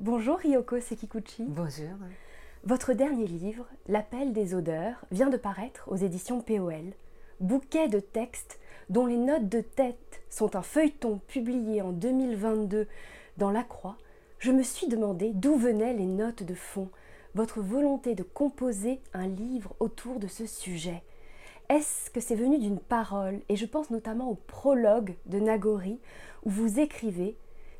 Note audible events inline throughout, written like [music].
Bonjour Ryoko Sekikuchi. Bonjour. Votre dernier livre, L'appel des odeurs, vient de paraître aux éditions POL. Bouquet de textes dont les notes de tête sont un feuilleton publié en 2022 dans La Croix, je me suis demandé d'où venaient les notes de fond, votre volonté de composer un livre autour de ce sujet. Est-ce que c'est venu d'une parole, et je pense notamment au prologue de Nagori, où vous écrivez,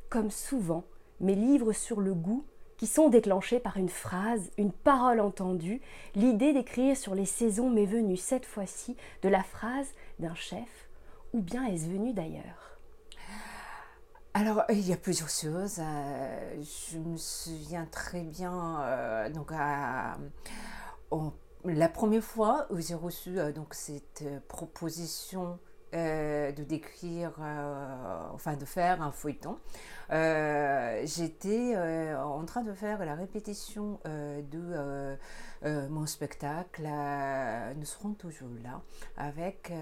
comme souvent, mes livres sur le goût qui sont déclenchés par une phrase, une parole entendue. L'idée d'écrire sur les saisons m'est venue cette fois-ci de la phrase d'un chef, ou bien est-ce venu d'ailleurs? Alors, il y a plusieurs choses. Euh, je me souviens très bien, euh, donc, la première fois où j'ai reçu euh, donc, cette proposition euh, de décrire, euh, enfin de faire un feuilleton. Euh, j'étais en train de faire la répétition de mon spectacle. nous serons toujours là avec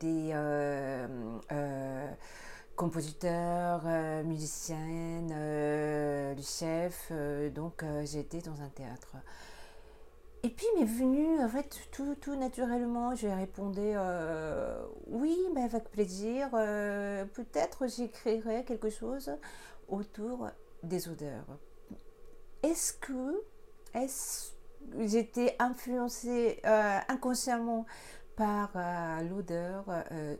des compositeurs, musiciennes, le chef. donc j'étais dans un théâtre. Et puis m'est venu, en fait, tout, tout naturellement, j'ai répondu euh, oui, mais avec plaisir. Euh, peut-être j'écrirai quelque chose autour des odeurs. Est-ce que est j'étais influencée euh, inconsciemment par l'odeur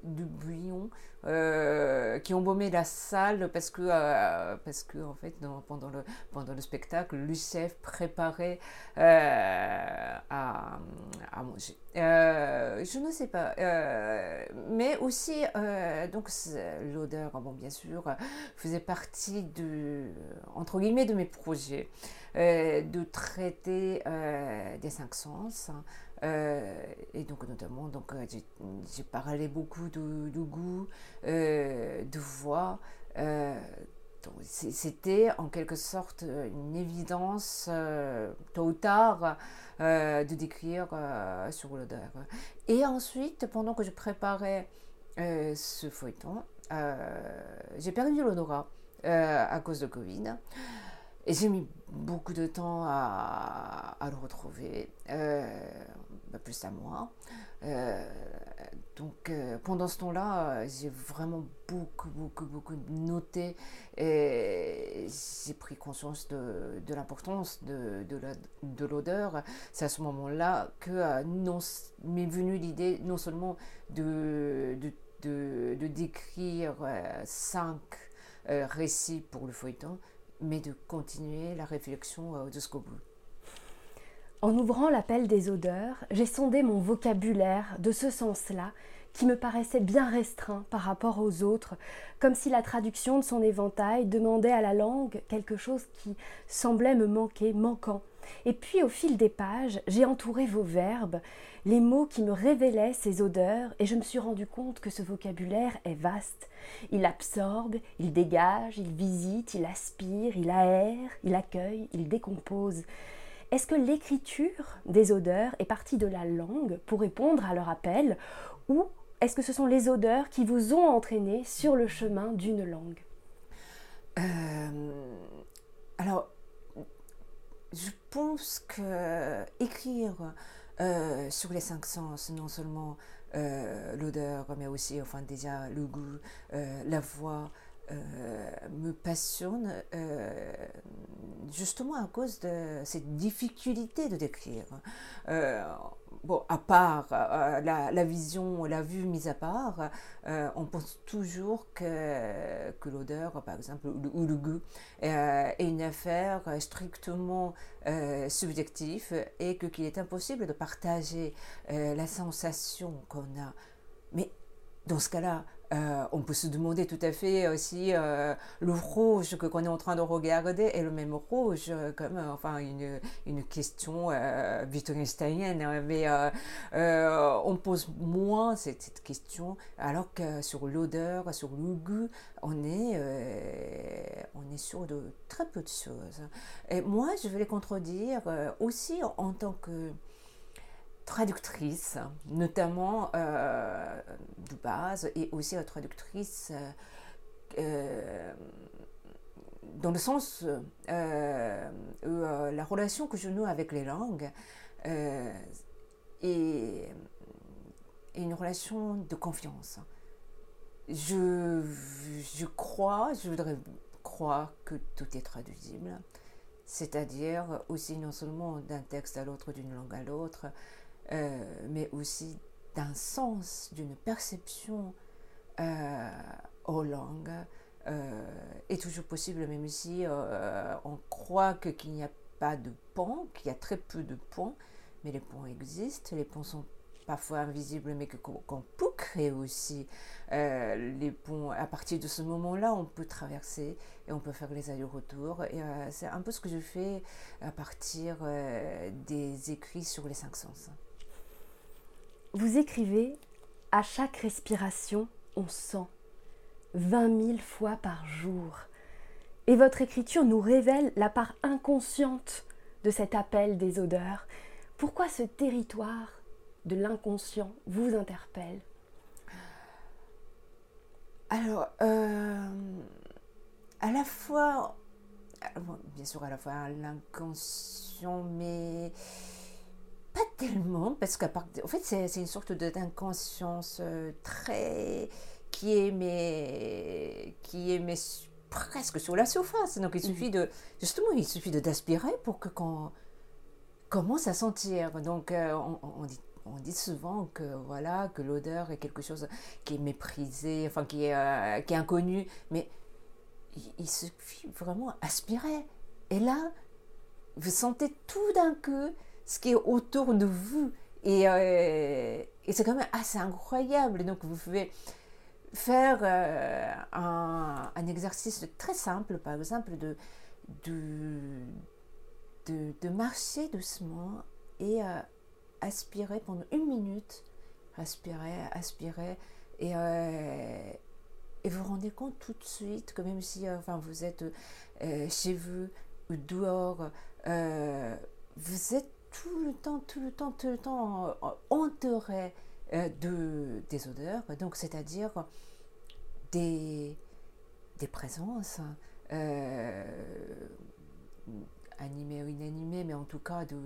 du bouillon euh, qui baumé la salle parce que, euh, parce que en fait, pendant, le, pendant le spectacle, le chef préparait euh, à, à, manger. je ne sais pas. mais aussi, donc l'odeur, bon, bien sûr, faisait partie de, entre guillemets, de mes projets. de traiter des cinq sens. Hein. Et donc notamment, donc, j'ai parlé beaucoup de, de goût, euh, de voix. Euh, c'était en quelque sorte une évidence, euh, tôt ou tard, de décrire sur l'odeur. Et ensuite, pendant que je préparais ce feuilleton, j'ai perdu l'odorat à cause de Covid. Et j'ai mis beaucoup de temps à, le retrouver, bah, plus à moi. Donc euh, pendant ce temps-là, euh, j'ai vraiment beaucoup, beaucoup, beaucoup noté et j'ai pris conscience de, l'importance de, de l'odeur. C'est à ce moment-là que euh, m'est venue l'idée non seulement de, de décrire cinq récits pour le feuilleton, mais de continuer la réflexion jusqu'au bout. En ouvrant l'appel des odeurs, j'ai sondé mon vocabulaire de ce sens-là, qui me paraissait bien restreint par rapport aux autres, comme si la traduction de son éventail demandait à la langue quelque chose qui semblait me manquer, manquant. Et puis au fil des pages, j'ai entouré vos verbes, les mots qui me révélaient ces odeurs, et je me suis rendu compte que ce vocabulaire est vaste. Il absorbe, il dégage, il visite, il aspire, il aère, il accueille, il décompose. Est-ce que l'écriture des odeurs est partie de la langue pour répondre à leur appel ou est-ce que ce sont les odeurs qui vous ont entraîné sur le chemin d'une langue? Euh, Alors, je pense que écrire euh, sur les cinq sens, non seulement euh, l'odeur, mais aussi enfin déjà le goût, la voix, me passionne justement à cause de cette difficulté de décrire. Euh, bon, à part euh, la, vision, la vue mise à part, euh, on pense toujours que, que l'odeur, par exemple, ou le goût, est une affaire strictement subjective et qu'il est impossible de partager la sensation qu'on a. Mais dans ce cas-là, euh, on peut se demander tout à fait aussi euh, le rouge que qu'on est en train de regarder est le même rouge comme euh, enfin une, une question wittgensteinienne hein, mais on pose moins cette, question alors que sur l'odeur sur le goût on est on est sur de très peu de choses. Et moi je vais les contredire aussi en tant que traductrice, notamment euh, de base, et aussi traductrice euh, dans le sens euh, où la relation que je noue avec les langues est, une relation de confiance. Je crois, je voudrais croire que tout est traduisible, c'est-à-dire aussi non seulement d'un texte à l'autre, d'une langue à l'autre, mais aussi d'un sens, d'une perception euh, aux langues euh, est toujours possible, même si euh, on croit qu'il n'y a pas de pont, qu'il y a très peu de ponts, mais les ponts existent, les ponts sont parfois invisibles, mais qu'on peut créer aussi les ponts. À partir de ce moment-là, on peut traverser et on peut faire les allers-retours. Et c'est un peu ce que je fais à partir des écrits sur les cinq sens. Vous écrivez À chaque respiration, on sent. Vingt mille fois par jour. Et votre écriture nous révèle la part inconsciente de cet appel des odeurs. Pourquoi ce territoire de l'inconscient vous interpelle? Alors, euh, à la fois, bien sûr, à la fois l'inconscient, mais tellement, parce qu'à part, en fait, c'est une sorte d'inconscience euh, très qui est mais qui est mais presque sur la surface. Donc il suffit de justement, il suffit de d'aspirer pour que qu'on commence à sentir. Donc euh, on, dit on dit souvent que voilà que l'odeur est quelque chose qui est méprisé, enfin qui est, euh, qui est inconnu, mais il, il suffit vraiment aspirer. Et là, vous sentez tout d'un coup ce qui est autour de vous. Et, euh, et c'est quand même assez incroyable. Donc vous pouvez faire euh, un, exercice très simple, par exemple, de, de, marcher doucement et euh, aspirer pendant une minute. Aspirer, aspirer. Et, et vous vous rendez compte tout de suite que même si enfin, vous êtes chez vous ou dehors, vous êtes tout le temps, tout le temps, tout le temps entouré euh, de, des odeurs, donc c'est-à-dire des, des présences euh, animées ou inanimées, mais en tout cas de,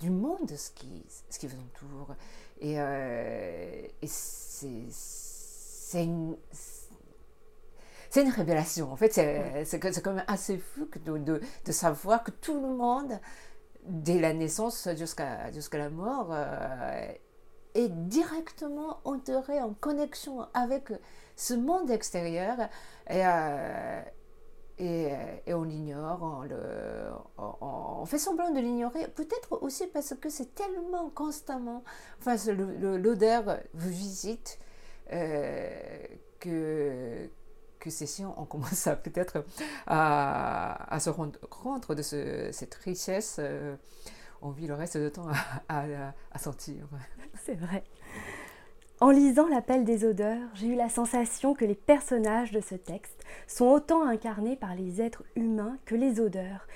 du monde, ce qui, ce qui vous entoure. Et, euh, et c'est une, c'est une révélation. En fait, c'est quand même assez fou de, de, de, savoir que tout le monde dès la naissance jusqu'à jusqu'à la mort, euh, est directement enterré en connexion avec ce monde extérieur et, euh, et, on l'ignore, on, fait semblant de l'ignorer, peut-être aussi parce que c'est tellement constamment, enfin l'odeur vous visite euh, que, sciences, on commence peut-être à, se rendre compte de cette richesse. Euh, on vit le reste du temps à, à sentir. C'est vrai. En lisant l'appel des odeurs, j'ai eu la sensation que les personnages de ce texte sont autant incarnés par les êtres humains que les odeurs.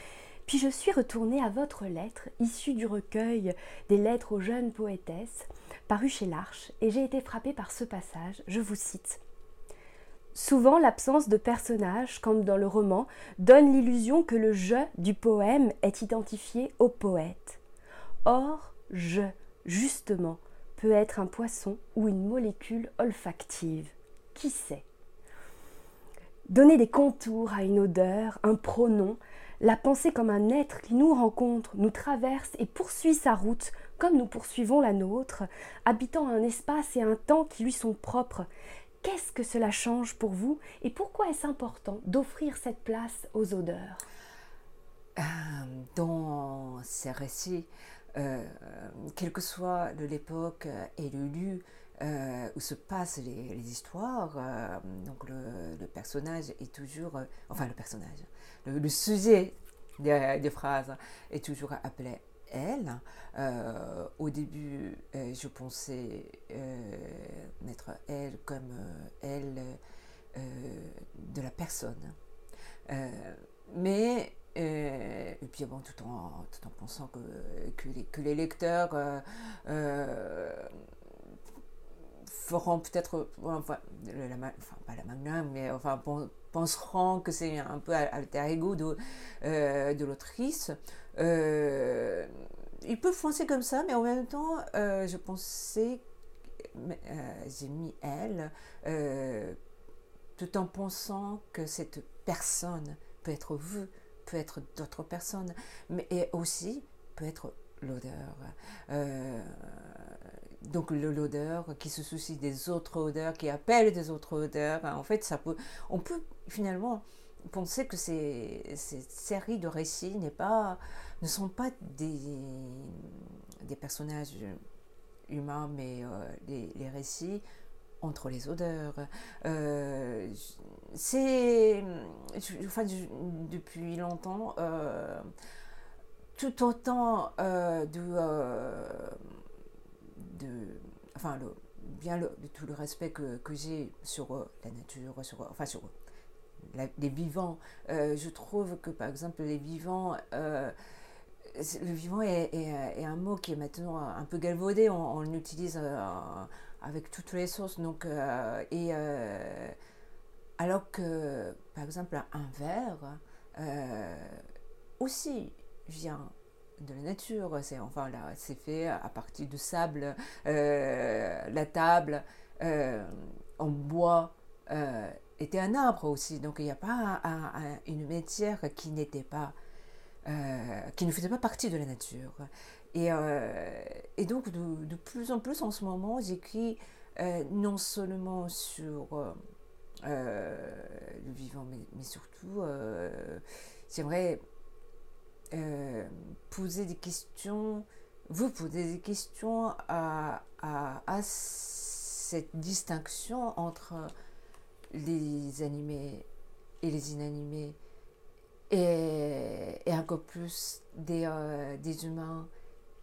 Puis je suis retournée à votre lettre, issue du recueil des lettres aux jeunes poétesses, paru chez l'Arche, et j'ai été frappée par ce passage, je vous cite. Souvent, l'absence de personnages, comme dans le roman, donne l'illusion que le je du poème est identifié au poète. Or, je, justement, peut être un poisson ou une molécule olfactive. Qui sait? Donner des contours à une odeur, un pronom, la penser comme un être qui nous rencontre, nous traverse et poursuit sa route comme nous poursuivons la nôtre, habitant un espace et un temps qui lui sont propres, Qu'est-ce que cela change pour vous et pourquoi est-ce important d'offrir cette place aux odeurs? Euh, Dans ces récits, euh, quelle que soit l'époque et le lieu euh, où se passent les, histoires, le, personnage est toujours, enfin le personnage, le, sujet des, phrases est toujours appelé elle. Euh, au début, euh, je pensais euh, mettre elle comme elle de la personne. mais, et puis bon, tout en, tout en pensant que, les, lecteurs feront peut-être, enfin, enfin, pas la magnum, mais enfin, penseront que c'est un peu alter ego de l'autrice. Ils peuvent penser comme ça, mais en même temps, je pensais, j'ai mis elle, tout en pensant que cette personne peut être vous, peut être d'autres personnes, mais aussi peut être l'odeur. Euh, donc l'odeur qui se soucie des autres odeurs, qui appelle des autres odeurs. En fait, ça peut, on peut finalement penser que ces, séries de récits pas, ne sont pas des, des personnages humains, mais euh, les, récits entre les odeurs. Euh, c'est, enfin, depuis longtemps, tout autant euh, de, euh, de, enfin, le, bien le, tout le respect que, que j'ai sur euh, la nature, sur, enfin sur les vivants. je trouve que par exemple les vivants, le vivant est, un mot qui est maintenant un peu galvaudé, on, l'utilise avec toutes les sources. Donc, alors que par exemple un verre aussi vient de la nature. C'est enfin là, c'est fait à partir de sable. Euh, la table euh, en bois euh, était un arbre aussi. Donc il n'y a pas une matière qui n'était pas, qui ne faisait pas partie de la nature. Et, et donc de, plus en plus en ce moment, j'écris non seulement sur le vivant, mais, surtout, j'aimerais euh, poser des questions, vous posez des questions à, à, cette distinction entre les animés et les inanimés, et, et encore plus des, euh, des humains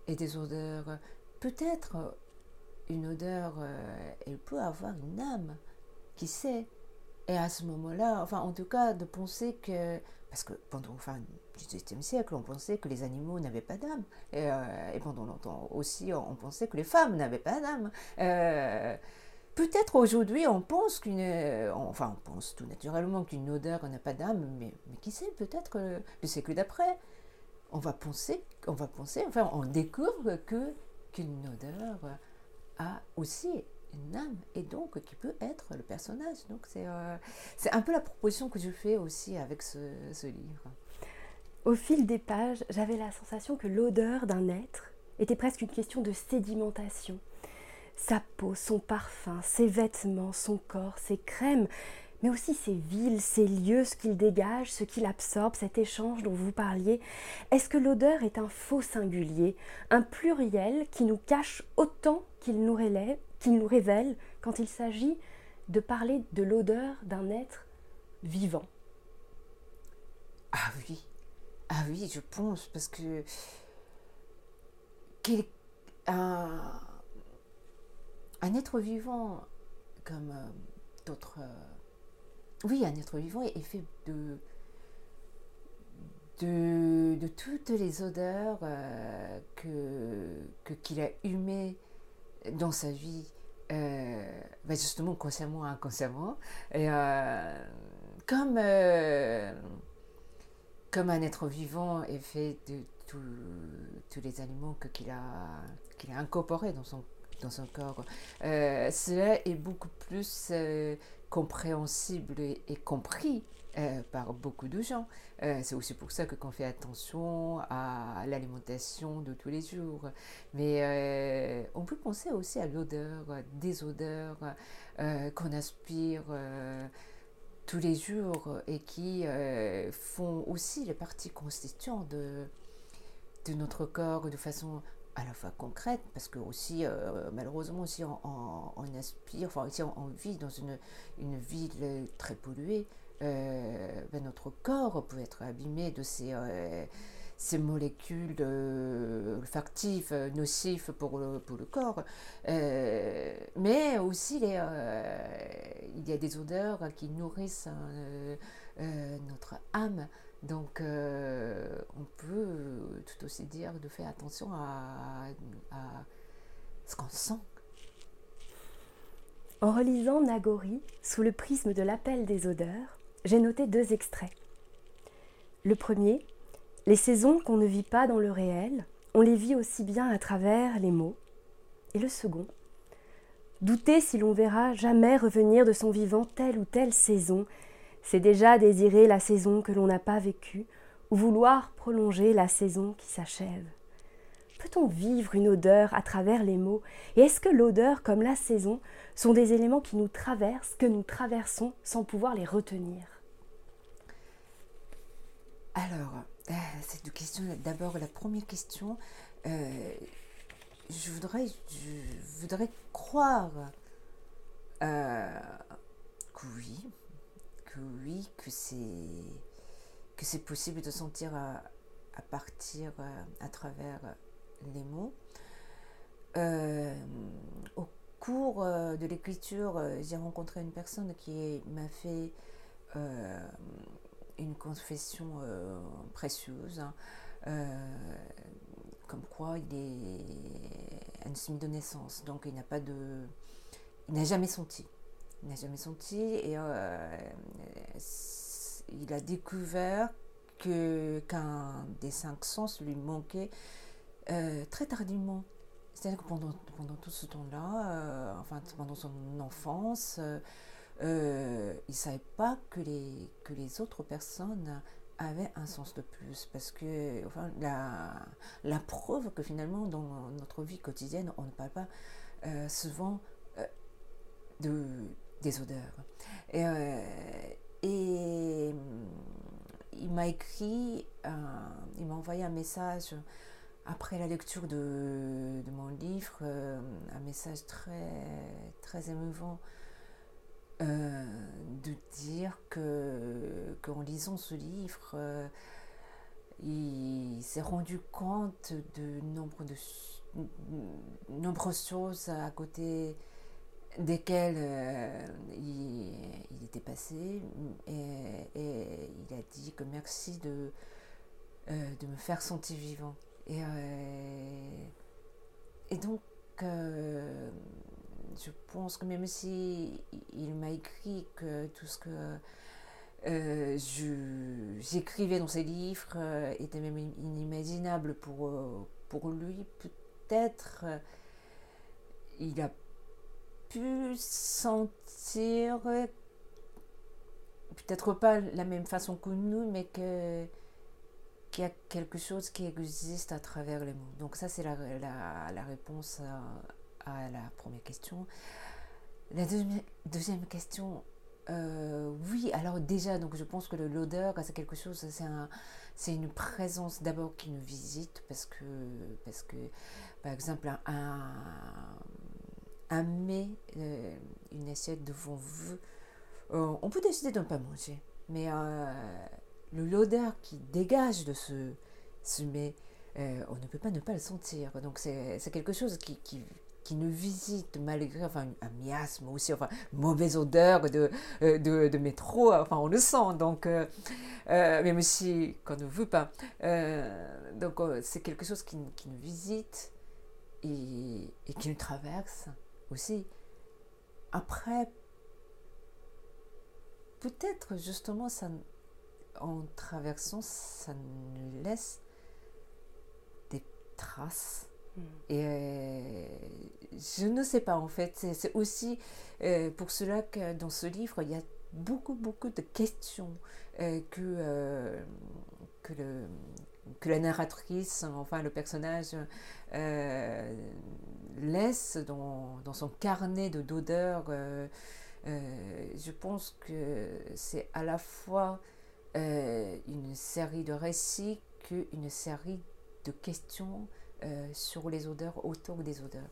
et des odeurs. Peut-être une odeur, euh, elle peut avoir une âme, qui sait. Et à ce moment-là, enfin en tout cas, de penser que parce que pendant enfin, le XVIIIe siècle, on pensait que les animaux n'avaient pas d'âme. Et, euh, pendant longtemps aussi, on pensait que les femmes n'avaient pas d'âme. Peut-être aujourd'hui, on pense qu'une. Euh, enfin, on pense tout naturellement qu'une odeur n'a pas d'âme, mais, mais qui sait, peut-être le siècle d'après, on va penser, on va penser, enfin, on découvre que qu'une odeur a aussi une âme et donc qui peut être le personnage. Donc c'est euh, c'est un peu la proposition que je fais aussi avec ce livre. Au fil des pages, j'avais la sensation que l'odeur d'un être était presque une question de sédimentation. Sa peau, son parfum, ses vêtements, son corps, ses crèmes, mais aussi ses villes, ses lieux, ce qu'il dégage, ce qu'il absorbe, cet échange dont vous parliez. Est-ce que l'odeur est un faux singulier, un pluriel qui nous cache autant qu'il nous qu'il nous révèle quand il s'agit de parler de l'odeur d'un être vivant? Ah oui, ah oui, je pense, parce que un, un, être vivant comme euh, d'autres... Euh, oui, un être vivant est, fait de, de, toutes les odeurs euh, que qu'il a humées dans sa vie, bah, justement consciemment ou inconsciemment, et, comme, comme un être vivant est fait de tous les aliments qu'il a, qu'il a incorporés dans son, dans son corps, cela est beaucoup plus compréhensible et compris euh, par beaucoup de gens. Euh, c'est aussi pour ça que qu'on fait attention à l'alimentation de tous les jours. Mais euh, on peut penser aussi à l'odeur, des odeurs qu'on aspire tous les jours et qui font aussi les parties constituantes de notre corps de façon à la fois concrète, parce que aussi, malheureusement, aussi on, aspire, enfin, si on, vit dans une, une ville très polluée, euh, ben, notre corps peut être abîmé de ces, euh, ces molécules euh, olfactives nocives pour le, pour le corps. mais aussi, il y a des odeurs qui nourrissent notre âme. Donc, on peut tout aussi dire de faire attention à, à ce qu'on sent. En relisant Nagori sous le prisme de l'appel des odeurs, j'ai noté deux extraits. Le premier, les saisons qu'on ne vit pas dans le réel, on les vit aussi bien à travers les mots. Et le second, douter si l'on verra jamais revenir de son vivant telle ou telle saison, c'est déjà désirer la saison que l'on n'a pas vécue, vouloir prolonger la saison qui s'achève. Peut-on vivre une odeur à travers les mots? Et est-ce que l'odeur comme la saison sont des éléments qui nous traversent, que nous traversons sans pouvoir les retenir? Alors, euh, c'est deux questions. D'abord, la première question, euh, je, voudrais, je voudrais croire euh, que oui, que oui, que c'est que c'est possible de sentir à, à partir, à travers les mots. au cours de l'écriture, j'ai rencontré une personne qui m'a fait une confession euh, précieuse, hein. euh, comme quoi il est un semi de naissance, donc il n'a pas de, il n'a jamais senti, il n'a jamais senti et euh, il a découvert que qu'un des cinq sens lui manquait très tardivement. C'est-à-dire que pendant, pendant tout ce temps-là, enfin pendant son enfance, euh, il ne savait pas que les, que les autres personnes avaient un sens de plus. Parce que enfin, la, la preuve que finalement, dans notre vie quotidienne, on ne parle pas euh, souvent euh, de, des odeurs. Et, et il m'a écrit, il m'a envoyé un message après la lecture de, mon livre, un message très, très émouvant euh, de dire que qu'en lisant ce livre, euh, il s'est rendu compte de nombre de nombreuses choses à côté desquelles euh, il, était passé et, il a dit que merci de, de me faire sentir vivant. Et, et donc, je pense que même si il m'a écrit que tout ce que euh, j'écrivais dans ses livres euh, était même inimaginable euh, pour lui, peut-être il a pu sentir, peut-être pas la même façon que nous, mais que qu'il y a quelque chose qui existe à travers les mots. Donc ça, c'est la, la, la, réponse à, la première question. La deuxième, question, euh, oui, alors déjà, donc je pense que l'odeur, c'est quelque chose, c'est un, une présence d'abord qui nous visite parce que, parce que par exemple, un mets, euh, une assiette devant vous, euh, on peut décider de ne pas manger, mais l'odeur qui dégage de ce, ce mets, on ne peut pas ne pas le sentir. Donc c'est quelque chose qui, qui, qui nous visite malgré enfin, un miasme aussi, enfin, mauvaise odeur de, euh, de, de métro, enfin, on le sent, donc, euh, euh, même si qu'on ne veut pas. donc, c'est quelque chose qui, qui, nous visite et qui nous traverse aussi. Après, peut-être justement, ça, en traversant, ça nous laisse des traces Mm. Et euh, je ne sais pas en fait. C'est aussi euh, pour cela que dans ce livre, il y a beaucoup, beaucoup de questions euh, que, que, le, que la narratrice, enfin le personnage, laisse dans, son carnet de d'odeurs. je pense que c'est à la fois une série de récits qu'une série de questions euh, sur les odeurs, autour des odeurs.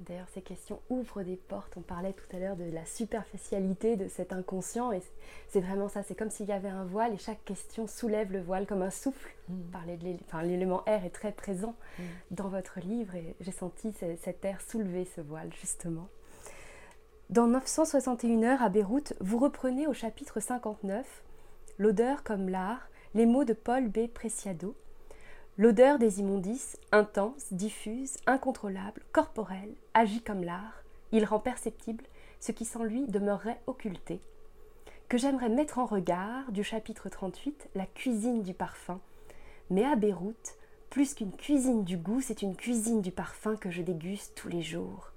D'ailleurs, ces questions ouvrent des portes. On parlait tout à l'heure de la superficialité de cet inconscient, et c'est vraiment ça. C'est comme s'il y avait un voile, et chaque question soulève le voile comme un souffle. Mm. l'élément air est très présent mm. dans votre livre, et j'ai senti cet air soulever ce voile, justement. Dans 961 heures à Beyrouth, vous reprenez au chapitre 59 L'odeur comme l'art, les mots de Paul B. Preciado, L'odeur des immondices, intense, diffuse, incontrôlable, corporelle, agit comme l'art, il rend perceptible ce qui sans lui demeurerait occulté. que j'aimerais mettre en regard du chapitre 38, La cuisine du parfum. Mais à Beyrouth, plus qu'une cuisine du goût, c'est une cuisine du parfum que je déguste tous les jours.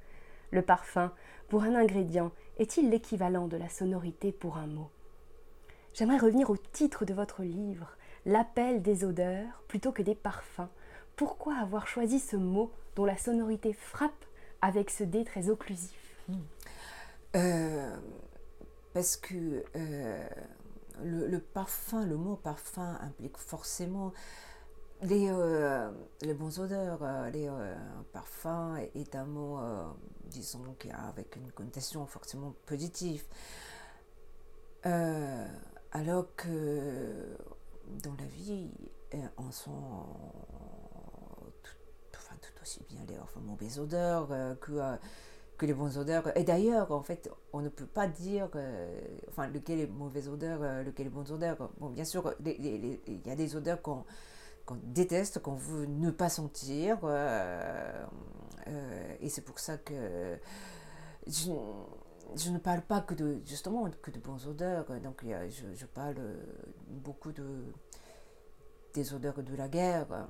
Le parfum, pour un ingrédient, est-il l'équivalent de la sonorité pour un mot? J'aimerais revenir au titre de votre livre, L'appel des odeurs plutôt que des parfums. Pourquoi avoir choisi ce mot dont la sonorité frappe avec ce dé très occlusif hmm. euh, Parce que euh, le, parfum, le mot parfum implique forcément les, euh, bons odeurs. les parfums est un mot, disons, qui a avec une connotation forcément positive. alors que dans la vie, en sont tout aussi bien les mauvaises odeurs euh, que, euh, que les bonnes odeurs. Et d'ailleurs, en fait, on ne peut pas dire euh, enfin, lequel est mauvaise odeur, lequel est bonne odeur. Bon, bien sûr, il y a des odeurs qu'on déteste, qu'on veut ne pas sentir. et c'est pour ça que je, ne parle pas que de, justement, que de bonnes odeurs. Donc, je, parle beaucoup de, des odeurs de la guerre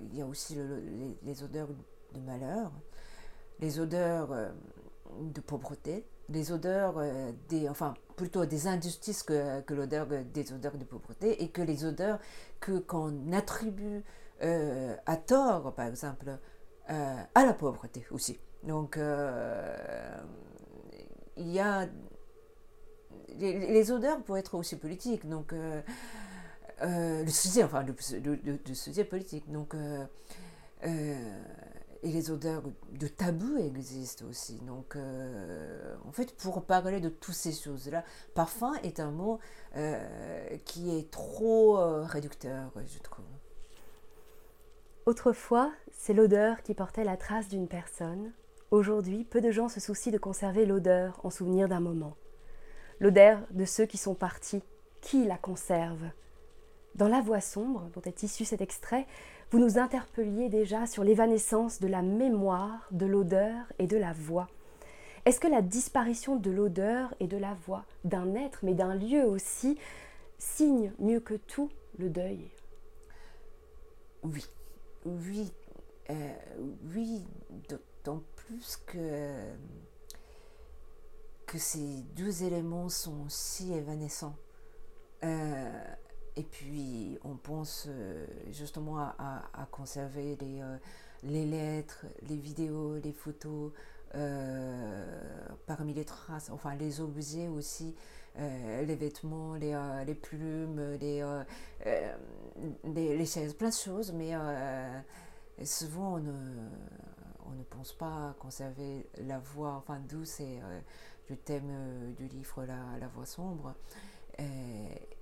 il y a aussi les, odeurs de malheur, les odeurs euh, de pauvreté, les odeurs euh, des, enfin plutôt des injustices que, l'odeur des odeurs de pauvreté et que les odeurs que qu'on attribue euh, à tort, par exemple, à la pauvreté aussi. Donc il y a les, odeurs peuvent être aussi politiques. Donc euh, le sujet, enfin, le, sujet politique. Donc, euh, euh, et les odeurs de tabou existent aussi. Donc, en fait, pour parler de toutes ces choses-là, parfum est un mot qui est trop réducteur, je trouve. Autrefois, c'est l'odeur qui portait la trace d'une personne. Aujourd'hui, peu de gens se soucient de conserver l'odeur en souvenir d'un moment. L'odeur de ceux qui sont partis, qui la conserve dans La Voix sombre, dont est issu cet extrait, vous nous interpelliez déjà sur l'évanescence de la mémoire, de l'odeur et de la voix. Est-ce que la disparition de l'odeur et de la voix, d'un être, mais d'un lieu aussi, signe mieux que tout le deuil? Oui, oui, euh, oui, d'autant plus que, que ces deux éléments sont si évanescents. Euh, et puis, on pense euh, justement à, conserver les, euh, les, lettres, les vidéos, les photos, parmi les traces, enfin les objets aussi, les vêtements, les, les plumes, les, les, chaises, plein de choses, mais souvent on ne, on ne pense pas conserver la voix, enfin d'où c'est le thème du livre La, la voix sombre.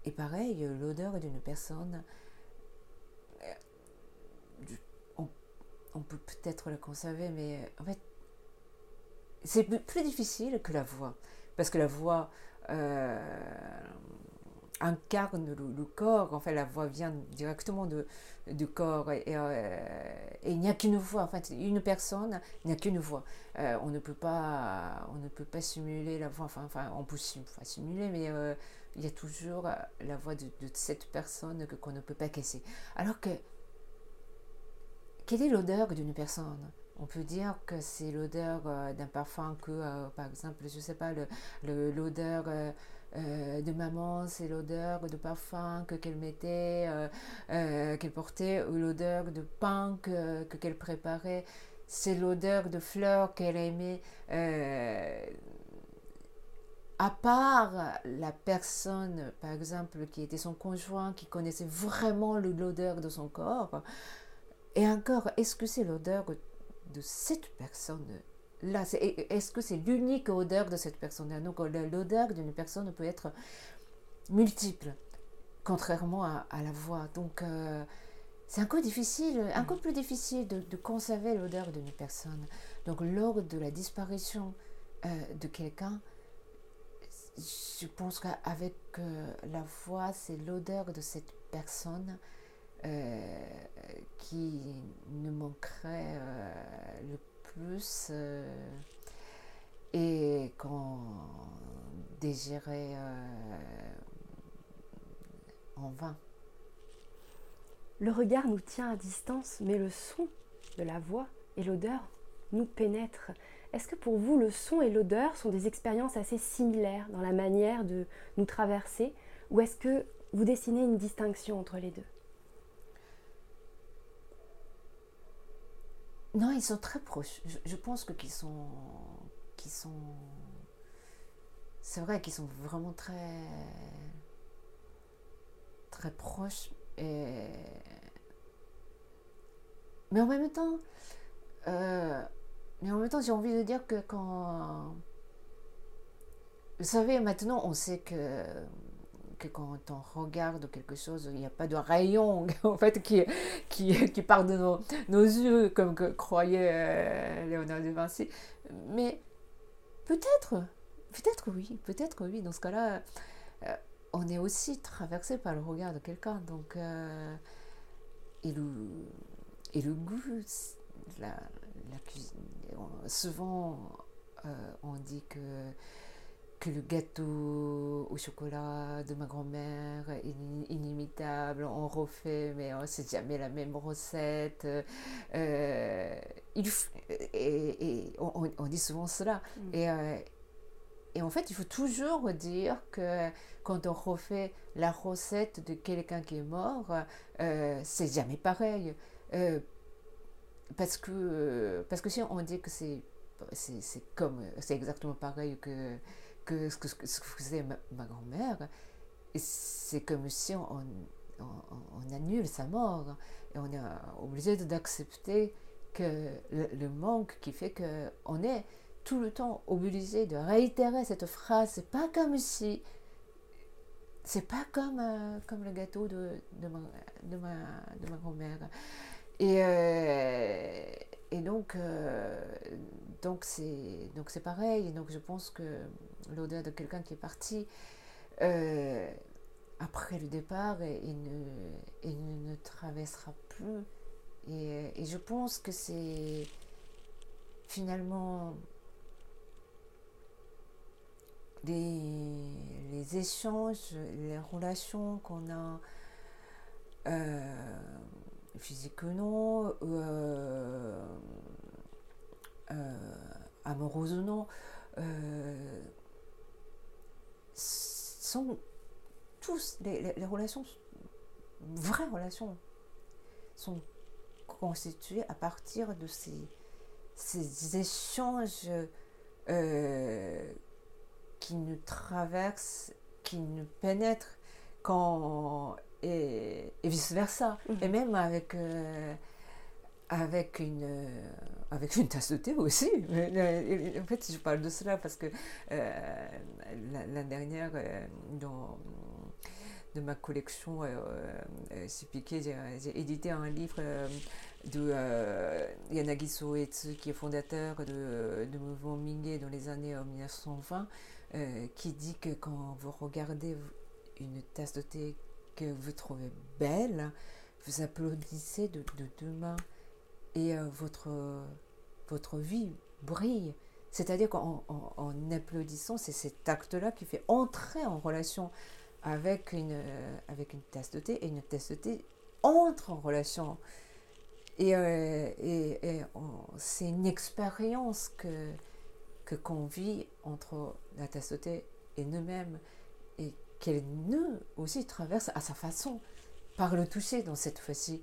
Et pareil, l'odeur d'une personne, euh, on, peut peut-être la conserver, mais en fait, c'est plus difficile que la voix. Parce que la voix euh, incarne le, corps, en fait, la voix vient directement de, du corps. Et, euh, il n'y a qu'une voix, en fait, une personne, il n'y a qu'une voix. on, ne peut pas, on ne peut pas simuler la voix, enfin, enfin on peut simuler, mais il y a toujours euh, la voix de, cette personne qu'on ne peut pas casser. Alors que, quelle est l'odeur d'une personne? On peut dire que c'est l'odeur euh, d'un parfum que, euh, par exemple, je ne sais pas, l'odeur de maman, c'est l'odeur de parfum que qu'elle mettait, qu'elle portait, ou l'odeur de pain que qu'elle préparait, c'est l'odeur de fleurs qu'elle aimait à part la personne, par exemple, qui était son conjoint, qui connaissait vraiment l'odeur de son corps, et encore, est-ce que c'est l'odeur de cette personne-là Est-ce que c'est l'unique odeur de cette personne-là Donc l'odeur d'une personne peut être multiple, contrairement à, la voix. Donc euh, c'est encore difficile, plus difficile de, conserver l'odeur d'une personne. Donc lors de la disparition euh, de quelqu'un, je pense qu'avec euh, la voix, c'est l'odeur de cette personne euh, qui ne manquerait euh, le plus. et qu'on désirait euh, en vain. Le regard nous tient à distance, mais le son de la voix et l'odeur nous pénètrent. Est-ce que pour vous, le son et l'odeur sont des expériences assez similaires dans la manière de nous traverser, ou est-ce que vous dessinez une distinction entre les deux? Non, ils sont très proches. Je, pense que qu'ils sont, sont, c'est vrai qu'ils sont vraiment très, très proches. Et... Mais en même temps, euh, mais en même temps, j'ai envie de dire que quand, vous savez, maintenant, on sait que quand on regarde quelque chose, il n'y a pas de rayon [laughs] en fait qui, qui, part de nos, yeux, comme que croyait euh, Léonard de Vinci. Mais peut-être, peut-être oui, peut-être oui. Dans ce cas-là, euh, on est aussi traversé par le regard de quelqu'un. Donc, euh, et, le, et le goût, la, cuisine. Souvent, on dit que que le gâteau au chocolat de ma grand-mère inimitable, on refait, mais c'est jamais la même recette. Euh, il, et, on, dit souvent cela. Mm. Et, euh, et en fait, il faut toujours dire que quand on refait la recette de quelqu'un qui est mort, euh, c'est jamais pareil. parce, que, parce que si on dit que c'est c'est comme c'est exactement pareil que que ce que, que faisait ma, grand-mère. C'est comme si on, on, annule sa mort. Et on est obligé d'accepter que le, manque qui fait qu'on est tout le temps obligé de réitérer cette phrase. C'est pas comme si. C'est pas comme, euh, comme le gâteau de, de ma, de ma, grand-mère. Et, euh, et donc, euh, donc c'est donc c'est pareil. Donc je pense que l'odeur de quelqu'un qui est parti euh, après le départ et, ne, ne, traversera plus. Et, je pense que c'est finalement les, les, échanges, les relations qu'on a euh, physiques ou non, euh, euh, amoureuses ou non, euh, sont tous, les, relations, vraies relations, sont constituées à partir de ces, ces échanges euh, qui nous traversent, qui nous pénètrent quand, et, vice-versa. Mhm. Et même avec, euh, avec une avec une tasse de thé aussi. En fait, je parle de cela parce que euh, l'année dernière, euh, dans de ma collection euh, euh j'ai édité un livre de Yanagi Soetsu, qui est fondateur de, de mouvement Mingé dans les années 1920, qui dit que quand vous regardez une tasse de thé que vous trouvez belle, vous applaudissez de, de deux mains et euh, votre, votre vie brille. C'est-à-dire qu'en en, applaudissant, c'est cet acte-là qui fait entrer en relation avec une, euh, avec une tasse de thé, et une tasse de thé entre en relation. Et, euh, c'est une expérience que qu'on vit entre la tasse de thé et nous-mêmes, et qu'elle nous aussi traverse à sa façon, par le toucher dans cette fois-ci.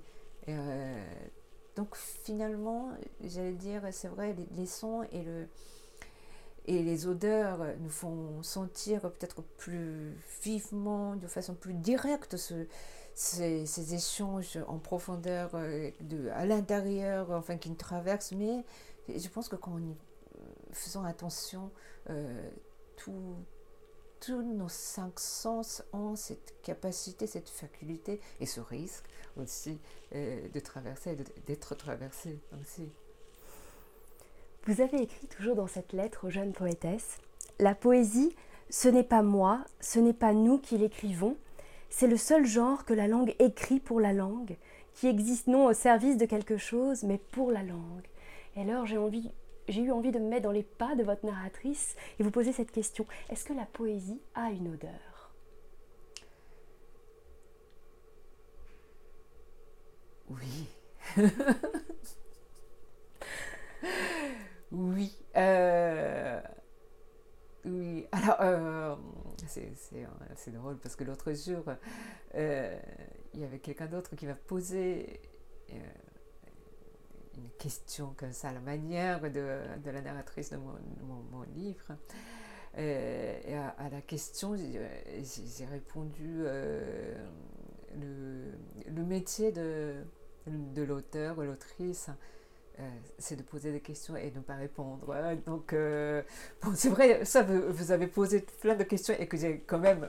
Donc finalement, j'allais dire, c'est vrai, les, sons et, le, et les odeurs nous font sentir peut-être plus vivement, de façon plus directe ce, ces, échanges en profondeur euh, à l'intérieur, enfin qui nous traversent. Mais je pense que quand on faisant attention, euh, tout, tous nos cinq sens ont cette capacité, cette faculté et ce risque aussi euh, de traverser, d'être traversé aussi. Vous avez écrit toujours dans cette lettre aux jeunes poétesses, La poésie, ce n'est pas moi, ce n'est pas nous qui l'écrivons, c'est le seul genre que la langue écrit pour la langue, qui existe non au service de quelque chose, mais pour la langue. Et alors j'ai envie j'ai eu envie de me mettre dans les pas de votre narratrice et vous poser cette question. Est-ce que la poésie a une odeur? Oui. [laughs] oui. Euh, oui. Alors, euh, c'est drôle parce que l'autre jour, euh, il y avait quelqu'un d'autre qui m'a posé une question comme ça, la manière de, la narratrice de mon, livre. Euh, et à, la question, j'ai répondu euh, le, métier de, de l'auteur ou l'autrice. Euh, c'est de poser des questions et de ne pas répondre. Donc, bon, c'est vrai, ça, vous, vous, avez posé plein de questions et que j'ai quand même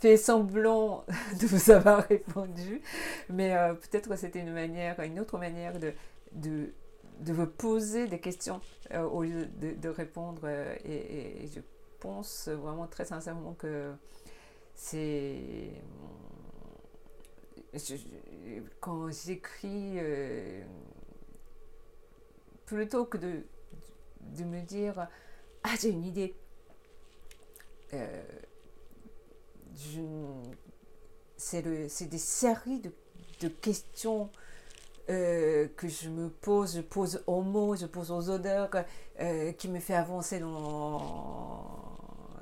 fait semblant [laughs] de vous avoir répondu, mais euh, peut-être c'était une manière, une autre manière de, de, de vous poser des questions euh, au lieu de, de répondre. Euh, et, je pense vraiment très sincèrement que c'est quand j'écris, plutôt que de, de me dire ah j'ai une idée c'est des séries de, de questions euh, que je me pose, je pose aux mots, je pose aux odeurs, euh, qui me fait avancer dans,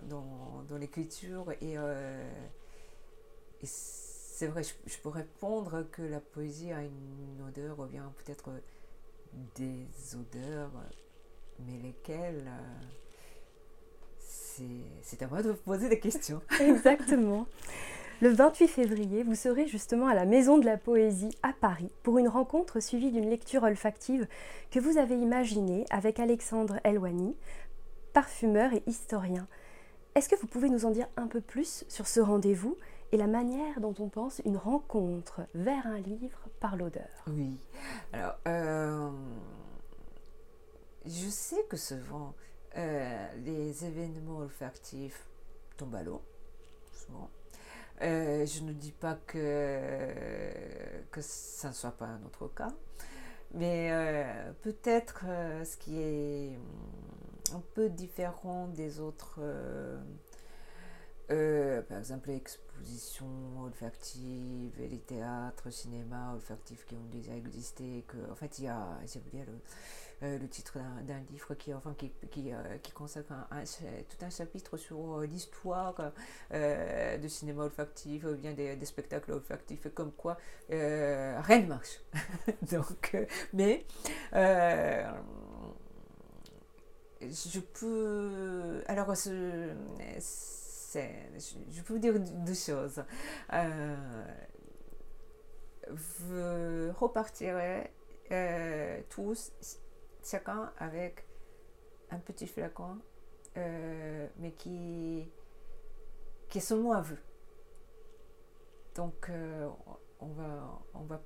dans, l'écriture. Et, euh, et c'est vrai, je, je, peux répondre que la poésie a une odeur, ou bien peut-être des odeurs, mais lesquelles c'est à moi de vous poser des questions. [laughs] Exactement. Le 28 février, vous serez justement à la Maison de la Poésie à Paris pour une rencontre suivie d'une lecture olfactive que vous avez imaginée avec Alexandre Elwani, parfumeur et historien. Est-ce que vous pouvez nous en dire un peu plus sur ce rendez-vous et la manière dont on pense une rencontre vers un livre par l'odeur Oui. Alors, euh, je sais que souvent, euh, les événements olfactifs tombent à l'eau, souvent. Euh, je ne dis pas que, que ça ne soit pas un autre cas, mais euh, peut-être ce qui est un peu différent des autres, par exemple les expositions olfactives, les théâtres, cinéma olfactifs qui ont déjà existé, en fait il y a, j'ai oublié le euh, le titre d'un livre qui, enfin, qui, qui, euh, qui consacre tout un chapitre sur euh, l'histoire du cinéma olfactif, ou bien des, spectacles olfactifs, comme quoi rien ne marche. [laughs] Donc, mais je peux. Alors, je, je peux vous dire deux choses. vous repartirez tous chacun avec un petit flacon, euh, mais qui, qui est seulement à vous. Donc, euh, on, va, on va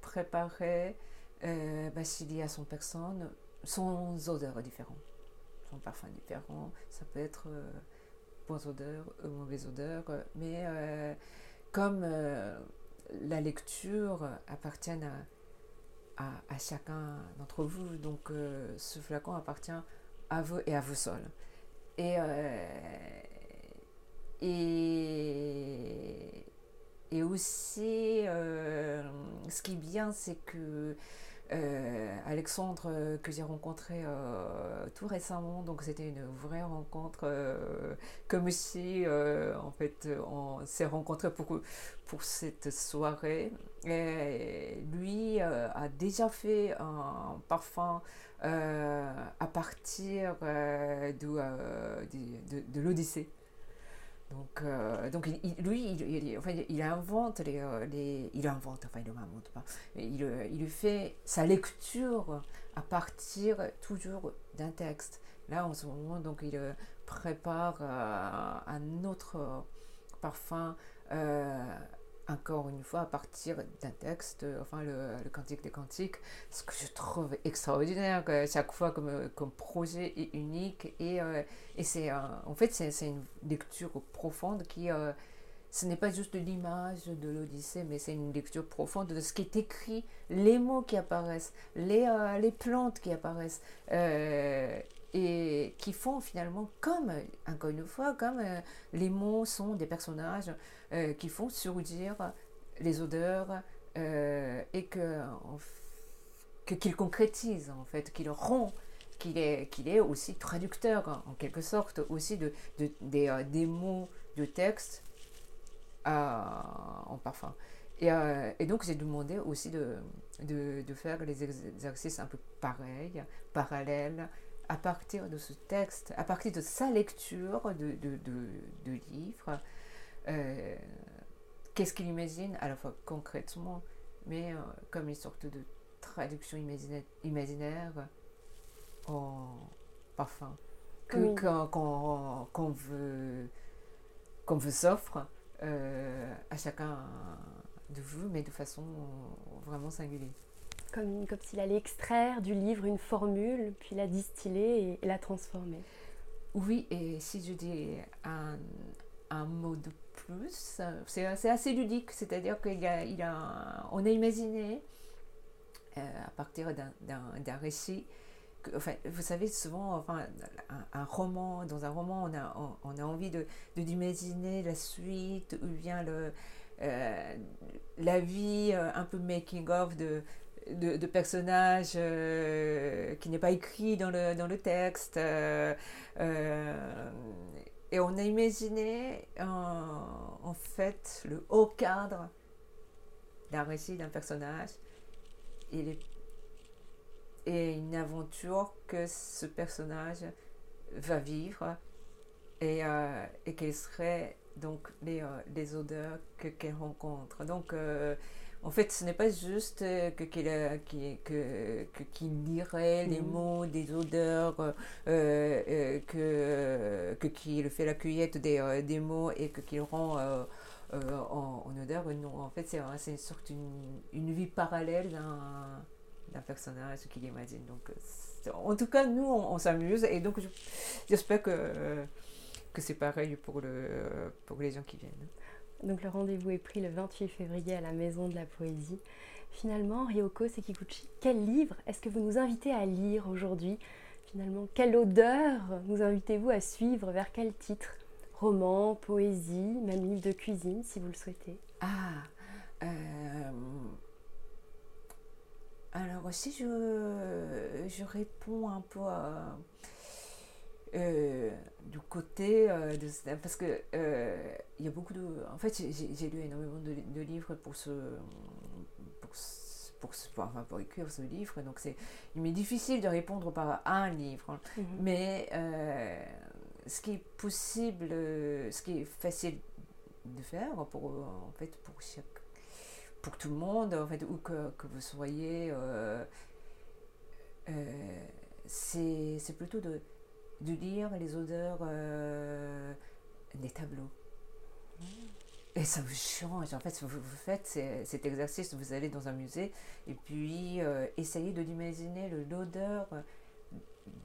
préparer euh, bah, s'il y a son personne, sans odeurs différentes, son parfum différent. Ça peut être bonnes odeurs ou mauvaises odeurs, mais comme la lecture appartient à à, chacun d'entre vous. Donc euh, ce flacon appartient à vous et à vous seul. Et, euh, et, et aussi, euh, ce qui est bien, c'est que euh, Alexandre euh, que j'ai rencontré euh, tout récemment, donc c'était une vraie rencontre, comme si en fait on s'est rencontré pour, pour cette soirée. Et lui a déjà fait un parfum à partir de, de, de l'Odyssée. Donc, euh, donc lui, il, enfin, il invente les, euh, les, il invente, enfin il ne invente pas, il, euh, il fait sa lecture à partir toujours d'un texte. Là, en ce moment, donc il prépare un autre parfum encore une fois à partir d'un texte, enfin le, Cantique des Cantiques, ce que je trouve extraordinaire, que chaque fois comme, comme projet est unique et, euh, et c'est en fait c'est une lecture profonde qui, euh, ce n'est pas juste l'image de l'Odyssée, mais c'est une lecture profonde de ce qui est écrit, les mots qui apparaissent, les, euh, les plantes qui apparaissent, euh, et qui font finalement comme, encore une fois, comme euh, les mots sont des personnages qui font surgir les odeurs et que, qu'ils concrétisent en fait, qu'ils rendent qu'il est, qu'il est aussi traducteur en quelque sorte aussi de, de des, des mots de texte en parfum. Et, euh, et donc j'ai demandé aussi de, de, de, faire les exercices un peu pareils, parallèles, à partir de ce texte, à partir de sa lecture de, de, de livres. Euh, qu'est-ce qu'il imagine, à la fois concrètement, mais euh, comme une sorte de traduction imaginaire, imaginaire en parfum, qu'on veut, qu'on veut s'offre euh, à chacun de vous, mais de façon vraiment singulière. Comme, comme s'il allait extraire du livre une formule, puis la distiller et, la transformer. Oui, et si je dis un, mot de plus, c'est assez ludique, c'est-à-dire qu'on a, a, imaginé, euh, à partir d'un récit, enfin, vous savez, souvent, enfin, un, roman, dans un roman, on a, on, a envie de, d'imaginer la suite ou bien le, euh, la vie euh, un peu making-of de, de, personnages euh, qui n'est pas écrit dans le, dans le texte. et on a imaginé en fait le haut cadre d'un récit d'un personnage et et une aventure que ce personnage va vivre et, euh, et quelles seraient donc les, euh, les odeurs que, qu'elle rencontre. Donc, euh, en fait, ce n'est pas juste que, qu'il, que, qu'il lirait les mm. mots des odeurs, que, que, qu'il fait la cueillette des, des mots et que, qu'il rend en, en, odeur. Non, en fait, c'est, une sorte une, une vie parallèle d'un d'un personnage qu'il imagine. Donc, euh, en tout cas, nous, on, s'amuse et donc j'espère que, que c'est pareil pour, le, pour les gens qui viennent. Donc le rendez-vous est pris le 28 février à la Maison de la Poésie. Finalement, Ryoko Sekiguchi, quel livre est-ce que vous nous invitez à lire aujourd'hui? Finalement, quelle odeur nous invitez-vous à suivre? Vers quel titre? Roman, poésie, même livre de cuisine si vous le souhaitez. Ah, euh, alors si je, je réponds un peu euh, du côté euh, de parce que euh, il y a beaucoup de en fait j'ai lu énormément de, livres pour ce pour, pour, enfin, pour écrire ce livre donc c'est il m'est difficile de répondre par un livre mhm. mais ce qui est possible ce qui est facile de faire pour en fait pour chaque pour tout le monde, en fait, où que, que vous soyez, euh, euh, c'est plutôt de, de, lire les odeurs euh, des tableaux. Et ça vous change. En fait, vous, vous faites cet exercice, vous allez dans un musée et puis essayez de l'imaginer l'odeur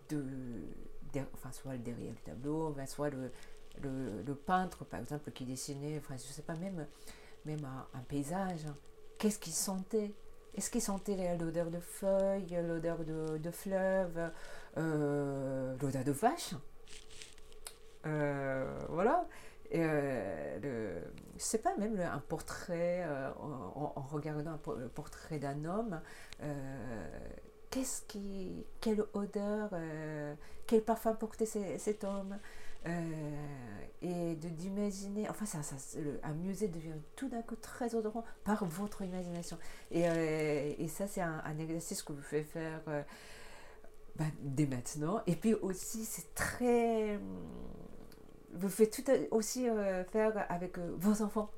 de, enfin, soit derrière du tableau, soit le, le, le, peintre, par exemple, qui dessinait, enfin, je sais pas, même même un, paysage. Qu'est-ce qu'il sentait? Est-ce qu'il sentait l'odeur de feuilles, l'odeur de, de fleuve, euh, l'odeur de vache euh, Voilà. Et euh, le, sais pas, même un portrait, en, regardant un portrait d'un homme, qu'est-ce qui, quelle odeur, quel parfum portait cet homme? euh, et de d'imaginer, enfin ça, ça, un musée devient tout d'un coup très odorant par votre imagination. Et, euh, et ça c'est un, exercice que vous faites faire euh, bah, dès maintenant. Et puis aussi c'est très... Vous faites tout aussi faire avec vos enfants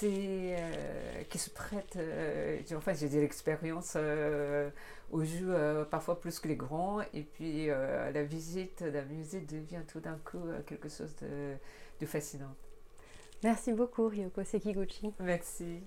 c'est euh, qui se prête, euh, enfin j'ai de l'expérience euh, au jeu parfois plus que les grands, et puis la visite d'un musée devient tout d'un coup quelque chose de, de fascinant. Merci beaucoup Ryoko Sekiguchi. Merci.